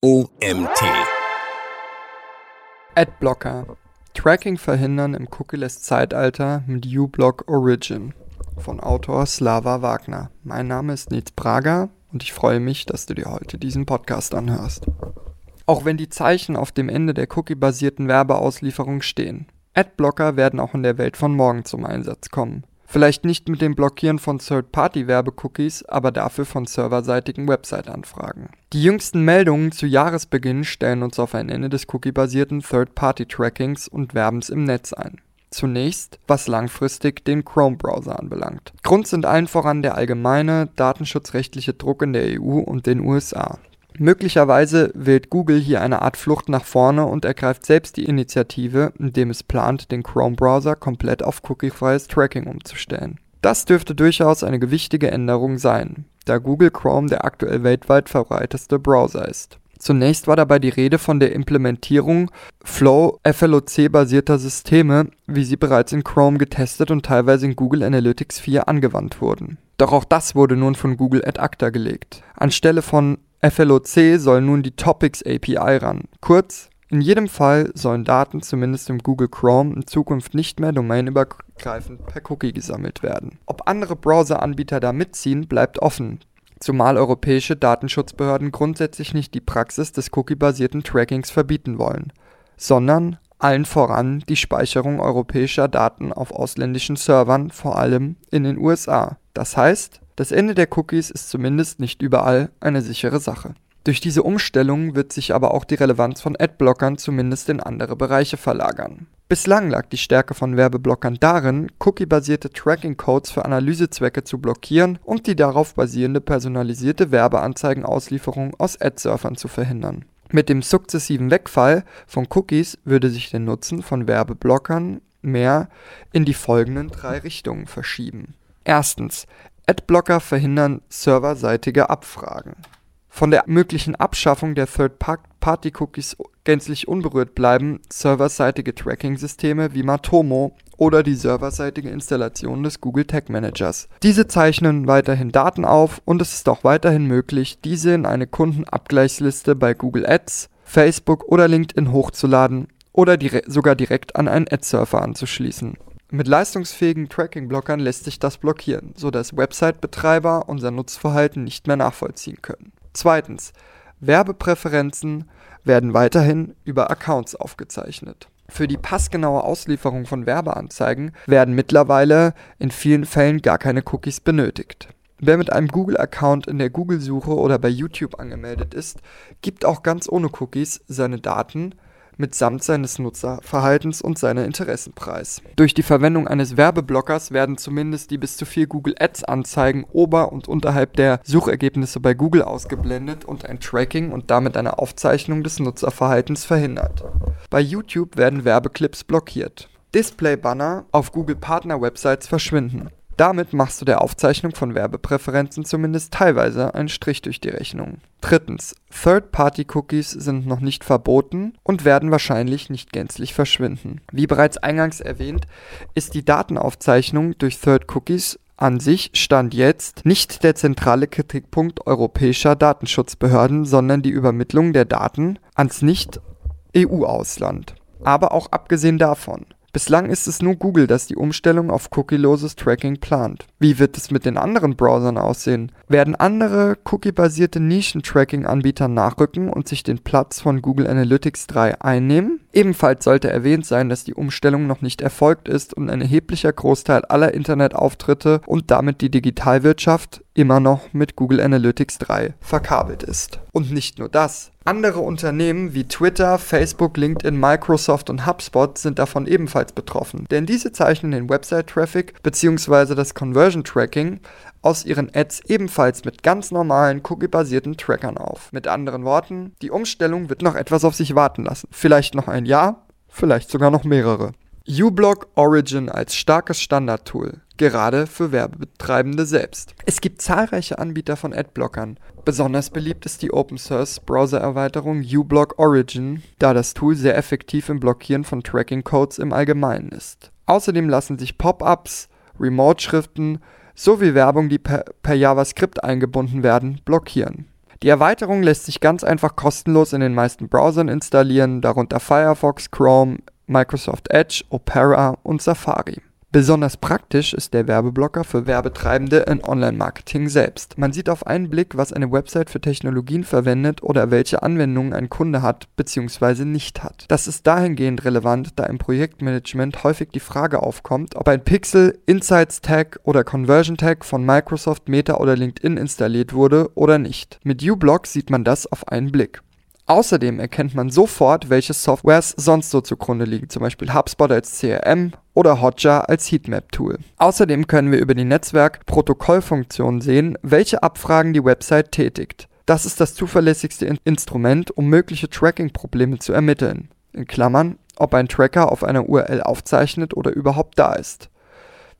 OMT. Adblocker. Tracking verhindern im cookieless Zeitalter mit uBlock Origin von Autor Slava Wagner. Mein Name ist Nils Prager und ich freue mich, dass du dir heute diesen Podcast anhörst. Auch wenn die Zeichen auf dem Ende der cookie-basierten Werbeauslieferung stehen. Adblocker werden auch in der Welt von morgen zum Einsatz kommen. Vielleicht nicht mit dem Blockieren von Third-Party-Werbecookies, aber dafür von serverseitigen Website-Anfragen. Die jüngsten Meldungen zu Jahresbeginn stellen uns auf ein Ende des cookie-basierten Third-Party-Trackings und Werbens im Netz ein. Zunächst, was langfristig den Chrome-Browser anbelangt. Grund sind allen voran der allgemeine datenschutzrechtliche Druck in der EU und den USA. Möglicherweise wählt Google hier eine Art Flucht nach vorne und ergreift selbst die Initiative, indem es plant, den Chrome-Browser komplett auf cookiefreies Tracking umzustellen. Das dürfte durchaus eine gewichtige Änderung sein, da Google Chrome der aktuell weltweit verbreiteste Browser ist. Zunächst war dabei die Rede von der Implementierung Flow FLOC-basierter Systeme, wie sie bereits in Chrome getestet und teilweise in Google Analytics 4 angewandt wurden. Doch auch das wurde nun von Google ad acta gelegt. Anstelle von FLOC soll nun die Topics API ran. Kurz, in jedem Fall sollen Daten zumindest im Google Chrome in Zukunft nicht mehr domainübergreifend per Cookie gesammelt werden. Ob andere Browser-Anbieter da mitziehen, bleibt offen, zumal europäische Datenschutzbehörden grundsätzlich nicht die Praxis des cookie-basierten Trackings verbieten wollen, sondern allen voran die Speicherung europäischer Daten auf ausländischen Servern, vor allem in den USA. Das heißt, das Ende der Cookies ist zumindest nicht überall eine sichere Sache. Durch diese Umstellung wird sich aber auch die Relevanz von Adblockern zumindest in andere Bereiche verlagern. Bislang lag die Stärke von Werbeblockern darin, cookiebasierte Tracking-Codes für Analysezwecke zu blockieren und die darauf basierende personalisierte Werbeanzeigenauslieferung aus Ad-Surfern zu verhindern. Mit dem sukzessiven Wegfall von Cookies würde sich der Nutzen von Werbeblockern mehr in die folgenden drei Richtungen verschieben. Erstens, Adblocker verhindern serverseitige Abfragen. Von der möglichen Abschaffung der Third-Party-Cookies gänzlich unberührt bleiben serverseitige Tracking-Systeme wie Matomo oder die serverseitige Installation des Google Tag Managers. Diese zeichnen weiterhin Daten auf und es ist auch weiterhin möglich, diese in eine Kundenabgleichsliste bei Google Ads, Facebook oder LinkedIn hochzuladen oder dire sogar direkt an einen Ad-Surfer anzuschließen. Mit leistungsfähigen Tracking-Blockern lässt sich das blockieren, sodass Website-Betreiber unser Nutzverhalten nicht mehr nachvollziehen können. Zweitens. Werbepräferenzen werden weiterhin über Accounts aufgezeichnet. Für die passgenaue Auslieferung von Werbeanzeigen werden mittlerweile in vielen Fällen gar keine Cookies benötigt. Wer mit einem Google-Account in der Google-Suche oder bei YouTube angemeldet ist, gibt auch ganz ohne Cookies seine Daten mitsamt seines Nutzerverhaltens und seiner Interessen preis. Durch die Verwendung eines Werbeblockers werden zumindest die bis zu vier Google Ads Anzeigen ober und unterhalb der Suchergebnisse bei Google ausgeblendet und ein Tracking und damit eine Aufzeichnung des Nutzerverhaltens verhindert. Bei YouTube werden Werbeclips blockiert. Display-Banner auf Google Partner-Websites verschwinden. Damit machst du der Aufzeichnung von Werbepräferenzen zumindest teilweise einen Strich durch die Rechnung. Drittens, Third-Party-Cookies sind noch nicht verboten und werden wahrscheinlich nicht gänzlich verschwinden. Wie bereits eingangs erwähnt, ist die Datenaufzeichnung durch Third-Cookies an sich stand jetzt nicht der zentrale Kritikpunkt europäischer Datenschutzbehörden, sondern die Übermittlung der Daten ans Nicht-EU-Ausland. Aber auch abgesehen davon, Bislang ist es nur Google, das die Umstellung auf cookieloses Tracking plant. Wie wird es mit den anderen Browsern aussehen? Werden andere cookie-basierte Nischen-Tracking-Anbieter nachrücken und sich den Platz von Google Analytics 3 einnehmen? Ebenfalls sollte erwähnt sein, dass die Umstellung noch nicht erfolgt ist und ein erheblicher Großteil aller Internetauftritte und damit die Digitalwirtschaft immer noch mit Google Analytics 3 verkabelt ist. Und nicht nur das. Andere Unternehmen wie Twitter, Facebook, LinkedIn, Microsoft und HubSpot sind davon ebenfalls betroffen, denn diese zeichnen den Website-Traffic bzw. das Conversion-Tracking aus ihren Ads ebenfalls mit ganz normalen cookie-basierten Trackern auf. Mit anderen Worten, die Umstellung wird noch etwas auf sich warten lassen. Vielleicht noch ein Jahr, vielleicht sogar noch mehrere uBlock Origin als starkes Standardtool, gerade für Werbetreibende selbst. Es gibt zahlreiche Anbieter von Adblockern. Besonders beliebt ist die Open Source Browser-Erweiterung uBlock Origin, da das Tool sehr effektiv im Blockieren von Tracking-Codes im Allgemeinen ist. Außerdem lassen sich Pop-ups, Remote-Schriften sowie Werbung, die per, per JavaScript eingebunden werden, blockieren. Die Erweiterung lässt sich ganz einfach kostenlos in den meisten Browsern installieren, darunter Firefox, Chrome, Microsoft Edge, Opera und Safari. Besonders praktisch ist der Werbeblocker für Werbetreibende in Online-Marketing selbst. Man sieht auf einen Blick, was eine Website für Technologien verwendet oder welche Anwendungen ein Kunde hat bzw. nicht hat. Das ist dahingehend relevant, da im Projektmanagement häufig die Frage aufkommt, ob ein Pixel, Insights Tag oder Conversion Tag von Microsoft, Meta oder LinkedIn installiert wurde oder nicht. Mit uBlock sieht man das auf einen Blick. Außerdem erkennt man sofort, welche Softwares sonst so zugrunde liegen, zum Beispiel HubSpot als CRM oder Hotjar als Heatmap-Tool. Außerdem können wir über die Netzwerk-Protokollfunktion sehen, welche Abfragen die Website tätigt. Das ist das zuverlässigste in Instrument, um mögliche Tracking-Probleme zu ermitteln. In Klammern, ob ein Tracker auf einer URL aufzeichnet oder überhaupt da ist.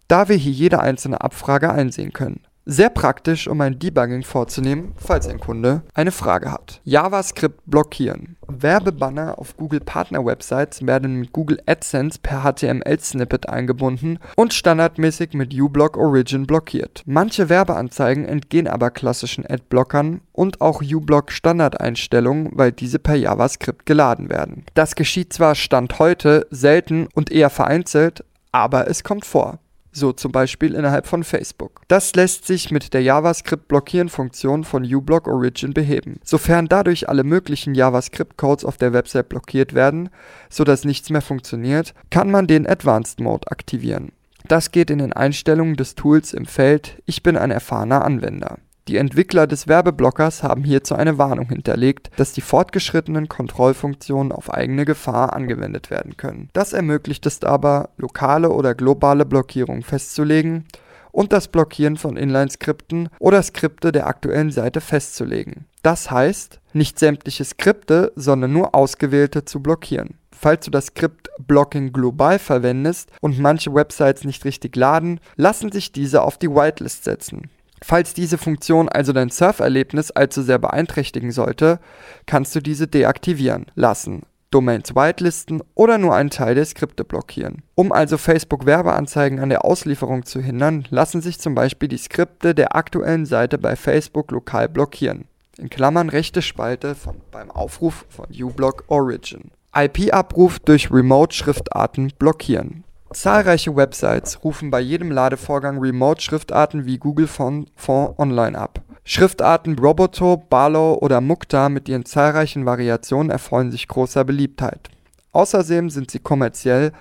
Da wir hier jede einzelne Abfrage einsehen können. Sehr praktisch, um ein Debugging vorzunehmen, falls ein Kunde eine Frage hat. JavaScript blockieren. Werbebanner auf Google Partner Websites werden mit Google AdSense per HTML-Snippet eingebunden und standardmäßig mit uBlock Origin blockiert. Manche Werbeanzeigen entgehen aber klassischen Adblockern und auch uBlock Standardeinstellungen, weil diese per JavaScript geladen werden. Das geschieht zwar Stand heute selten und eher vereinzelt, aber es kommt vor so zum Beispiel innerhalb von Facebook. Das lässt sich mit der JavaScript-Blockieren-Funktion von uBlock Origin beheben. Sofern dadurch alle möglichen JavaScript-Codes auf der Website blockiert werden, sodass nichts mehr funktioniert, kann man den Advanced Mode aktivieren. Das geht in den Einstellungen des Tools im Feld Ich bin ein erfahrener Anwender. Die Entwickler des Werbeblockers haben hierzu eine Warnung hinterlegt, dass die fortgeschrittenen Kontrollfunktionen auf eigene Gefahr angewendet werden können. Das ermöglicht es aber, lokale oder globale Blockierungen festzulegen und das Blockieren von Inline-Skripten oder Skripte der aktuellen Seite festzulegen. Das heißt, nicht sämtliche Skripte, sondern nur ausgewählte zu blockieren. Falls du das Skript Blocking global verwendest und manche Websites nicht richtig laden, lassen sich diese auf die Whitelist setzen. Falls diese Funktion also dein Surferlebnis allzu sehr beeinträchtigen sollte, kannst du diese deaktivieren lassen, Domains whitelisten oder nur einen Teil der Skripte blockieren. Um also Facebook Werbeanzeigen an der Auslieferung zu hindern, lassen sich zum Beispiel die Skripte der aktuellen Seite bei Facebook lokal blockieren. In Klammern rechte Spalte von, beim Aufruf von uBlock Origin. IP-Abruf durch Remote-Schriftarten blockieren. Zahlreiche Websites rufen bei jedem Ladevorgang Remote-Schriftarten wie Google Font, Online ab. Schriftarten Roboto, Barlow oder Mukta mit ihren zahlreichen Variationen erfreuen sich großer Beliebtheit. Außerdem sind sie kommerziell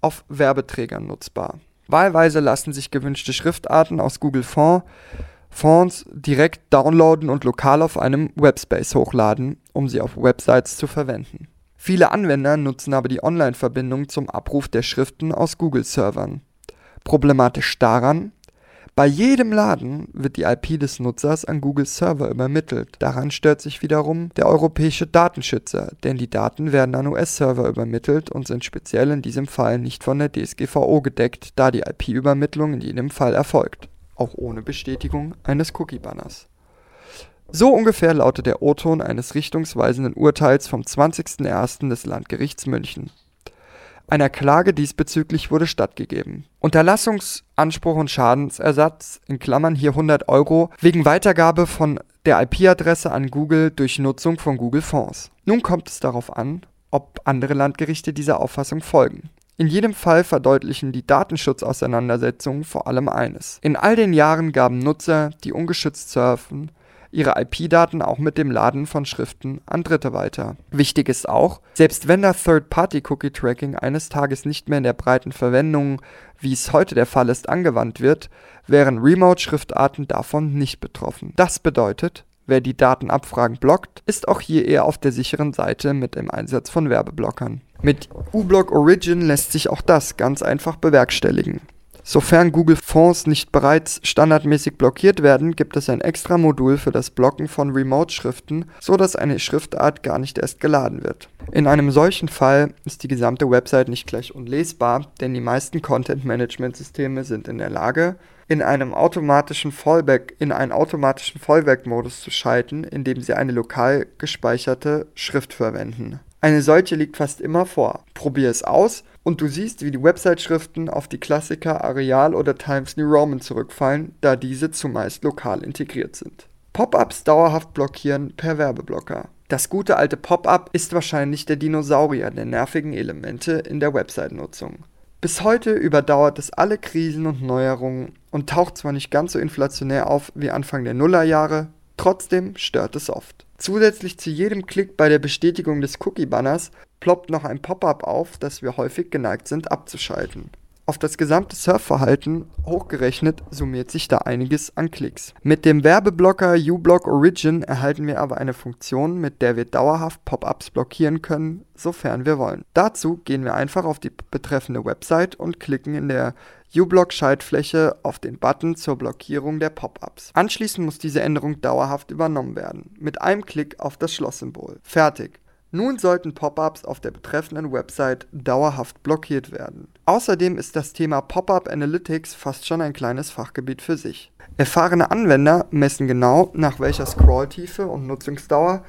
auf Werbeträgern nutzbar. Wahlweise lassen sich gewünschte Schriftarten aus Google Font Fonts direkt downloaden und lokal auf einem Webspace hochladen, um sie auf Websites zu verwenden. Viele Anwender nutzen aber die Online-Verbindung zum Abruf der Schriften aus Google-Servern. Problematisch daran, bei jedem Laden wird die IP des Nutzers an Google-Server übermittelt. Daran stört sich wiederum der europäische Datenschützer, denn die Daten werden an US-Server übermittelt und sind speziell in diesem Fall nicht von der DSGVO gedeckt, da die IP-Übermittlung in jedem Fall erfolgt, auch ohne Bestätigung eines Cookie-Banners. So ungefähr lautet der O-Ton eines richtungsweisenden Urteils vom 20.01. des Landgerichts München. Einer Klage diesbezüglich wurde stattgegeben. Unterlassungsanspruch und Schadensersatz in Klammern hier 100 Euro wegen Weitergabe von der IP-Adresse an Google durch Nutzung von Google Fonds. Nun kommt es darauf an, ob andere Landgerichte dieser Auffassung folgen. In jedem Fall verdeutlichen die Datenschutzauseinandersetzungen vor allem eines. In all den Jahren gaben Nutzer, die ungeschützt surfen, ihre IP-Daten auch mit dem Laden von Schriften an Dritte weiter. Wichtig ist auch, selbst wenn das Third-Party-Cookie-Tracking eines Tages nicht mehr in der breiten Verwendung, wie es heute der Fall ist, angewandt wird, wären Remote-Schriftarten davon nicht betroffen. Das bedeutet, Wer die Datenabfragen blockt, ist auch hier eher auf der sicheren Seite mit dem Einsatz von Werbeblockern. Mit uBlock Origin lässt sich auch das ganz einfach bewerkstelligen. Sofern Google Fonds nicht bereits standardmäßig blockiert werden, gibt es ein extra Modul für das Blocken von Remote-Schriften, so dass eine Schriftart gar nicht erst geladen wird. In einem solchen Fall ist die gesamte Website nicht gleich unlesbar, denn die meisten Content-Management-Systeme sind in der Lage, in einem automatischen Fallback in einen automatischen Fallback-Modus zu schalten, indem sie eine lokal gespeicherte Schrift verwenden. Eine solche liegt fast immer vor. Probier es aus und du siehst, wie die Website-Schriften auf die Klassiker Areal oder Times New Roman zurückfallen, da diese zumeist lokal integriert sind. Pop-ups dauerhaft blockieren per Werbeblocker. Das gute alte Pop-up ist wahrscheinlich der Dinosaurier der nervigen Elemente in der Website-Nutzung. Bis heute überdauert es alle Krisen und Neuerungen und taucht zwar nicht ganz so inflationär auf wie Anfang der Nullerjahre, trotzdem stört es oft. Zusätzlich zu jedem Klick bei der Bestätigung des Cookie-Banners ploppt noch ein Pop-up auf, das wir häufig geneigt sind abzuschalten. Auf das gesamte Surfverhalten hochgerechnet summiert sich da einiges an Klicks. Mit dem Werbeblocker uBlock Origin erhalten wir aber eine Funktion, mit der wir dauerhaft Pop-ups blockieren können, sofern wir wollen. Dazu gehen wir einfach auf die betreffende Website und klicken in der uBlock-Schaltfläche auf den Button zur Blockierung der Pop-ups. Anschließend muss diese Änderung dauerhaft übernommen werden. Mit einem Klick auf das Schlosssymbol. Fertig. Nun sollten Pop-ups auf der betreffenden Website dauerhaft blockiert werden. Außerdem ist das Thema Pop-up Analytics fast schon ein kleines Fachgebiet für sich. Erfahrene Anwender messen genau, nach welcher Scrolltiefe und Nutzungsdauer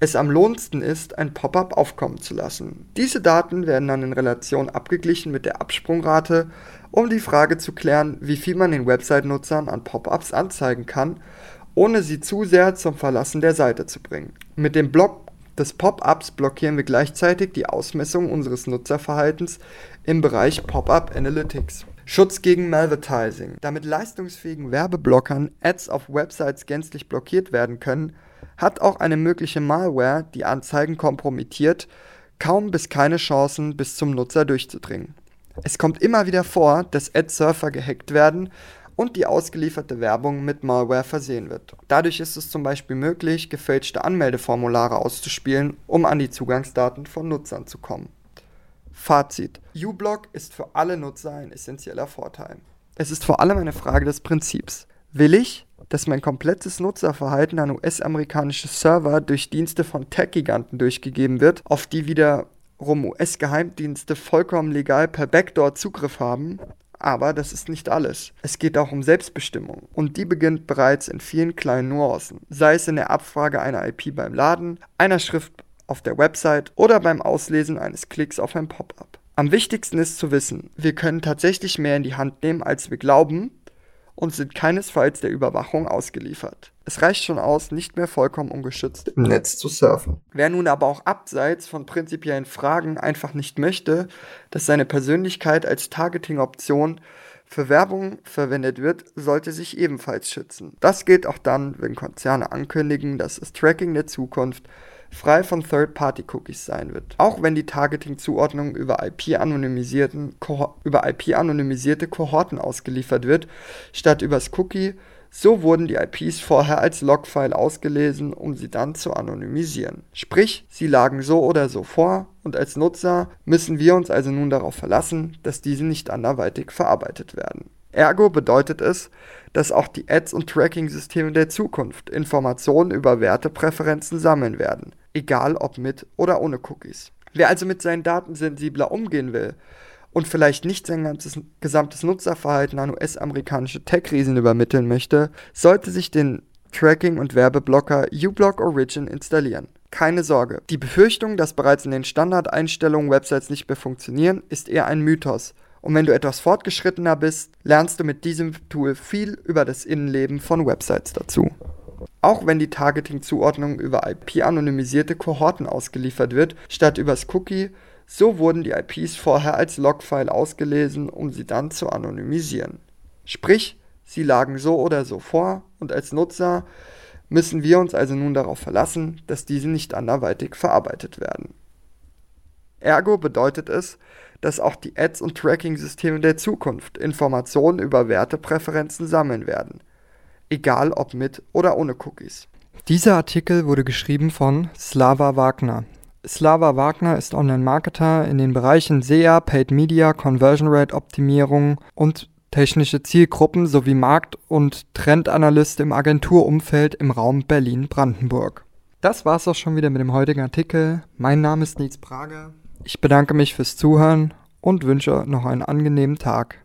es am lohnendsten ist, ein Pop-up aufkommen zu lassen. Diese Daten werden dann in Relation abgeglichen mit der Absprungrate, um die Frage zu klären, wie viel man den Website-Nutzern an Pop-ups anzeigen kann, ohne sie zu sehr zum Verlassen der Seite zu bringen. Mit dem Block des Pop-ups blockieren wir gleichzeitig die Ausmessung unseres Nutzerverhaltens im Bereich Pop-up Analytics. Schutz gegen Malvertising. Damit leistungsfähigen Werbeblockern Ads auf Websites gänzlich blockiert werden können, hat auch eine mögliche Malware, die Anzeigen kompromittiert, kaum bis keine Chancen, bis zum Nutzer durchzudringen. Es kommt immer wieder vor, dass Ad-Surfer gehackt werden und die ausgelieferte Werbung mit Malware versehen wird. Dadurch ist es zum Beispiel möglich, gefälschte Anmeldeformulare auszuspielen, um an die Zugangsdaten von Nutzern zu kommen. Fazit. uBlock ist für alle Nutzer ein essentieller Vorteil. Es ist vor allem eine Frage des Prinzips. Will ich, dass mein komplettes Nutzerverhalten an US-amerikanische Server durch Dienste von Tech-Giganten durchgegeben wird, auf die wiederum US-Geheimdienste vollkommen legal per Backdoor Zugriff haben? Aber das ist nicht alles. Es geht auch um Selbstbestimmung. Und die beginnt bereits in vielen kleinen Nuancen. Sei es in der Abfrage einer IP beim Laden, einer Schrift auf der Website oder beim Auslesen eines Klicks auf ein Pop-up. Am wichtigsten ist zu wissen, wir können tatsächlich mehr in die Hand nehmen, als wir glauben und sind keinesfalls der Überwachung ausgeliefert. Es reicht schon aus, nicht mehr vollkommen ungeschützt im Netz zu surfen. Wer nun aber auch abseits von prinzipiellen Fragen einfach nicht möchte, dass seine Persönlichkeit als Targeting-Option für Werbung verwendet wird, sollte sich ebenfalls schützen. Das gilt auch dann, wenn Konzerne ankündigen, dass das Tracking der Zukunft frei von Third-Party-Cookies sein wird. Auch wenn die Targeting-Zuordnung über IP-anonymisierten über IP-anonymisierte Kohorten ausgeliefert wird, statt übers Cookie, so wurden die IPs vorher als Logfile ausgelesen, um sie dann zu anonymisieren. Sprich, sie lagen so oder so vor und als Nutzer müssen wir uns also nun darauf verlassen, dass diese nicht anderweitig verarbeitet werden. Ergo bedeutet es, dass auch die Ads- und Tracking-Systeme der Zukunft Informationen über Wertepräferenzen sammeln werden, egal ob mit oder ohne Cookies. Wer also mit seinen Daten sensibler umgehen will und vielleicht nicht sein ganzes gesamtes Nutzerverhalten an US-amerikanische Tech-Riesen übermitteln möchte, sollte sich den Tracking- und Werbeblocker uBlock Origin installieren. Keine Sorge, die Befürchtung, dass bereits in den Standardeinstellungen Websites nicht mehr funktionieren, ist eher ein Mythos und wenn du etwas fortgeschrittener bist, lernst du mit diesem Tool viel über das Innenleben von Websites dazu. Auch wenn die Targeting-Zuordnung über IP-anonymisierte Kohorten ausgeliefert wird, statt übers Cookie, so wurden die IPs vorher als Logfile ausgelesen, um sie dann zu anonymisieren. Sprich, sie lagen so oder so vor und als Nutzer müssen wir uns also nun darauf verlassen, dass diese nicht anderweitig verarbeitet werden. Ergo bedeutet es, dass auch die Ads- und Tracking-Systeme der Zukunft Informationen über Wertepräferenzen sammeln werden, egal ob mit oder ohne Cookies. Dieser Artikel wurde geschrieben von Slava Wagner. Slava Wagner ist Online-Marketer in den Bereichen SEA, Paid Media, Conversion Rate Optimierung und technische Zielgruppen sowie Markt- und Trendanalyst im Agenturumfeld im Raum Berlin-Brandenburg. Das war's auch schon wieder mit dem heutigen Artikel. Mein Name ist Nils Prager. Ich bedanke mich fürs Zuhören und wünsche noch einen angenehmen Tag.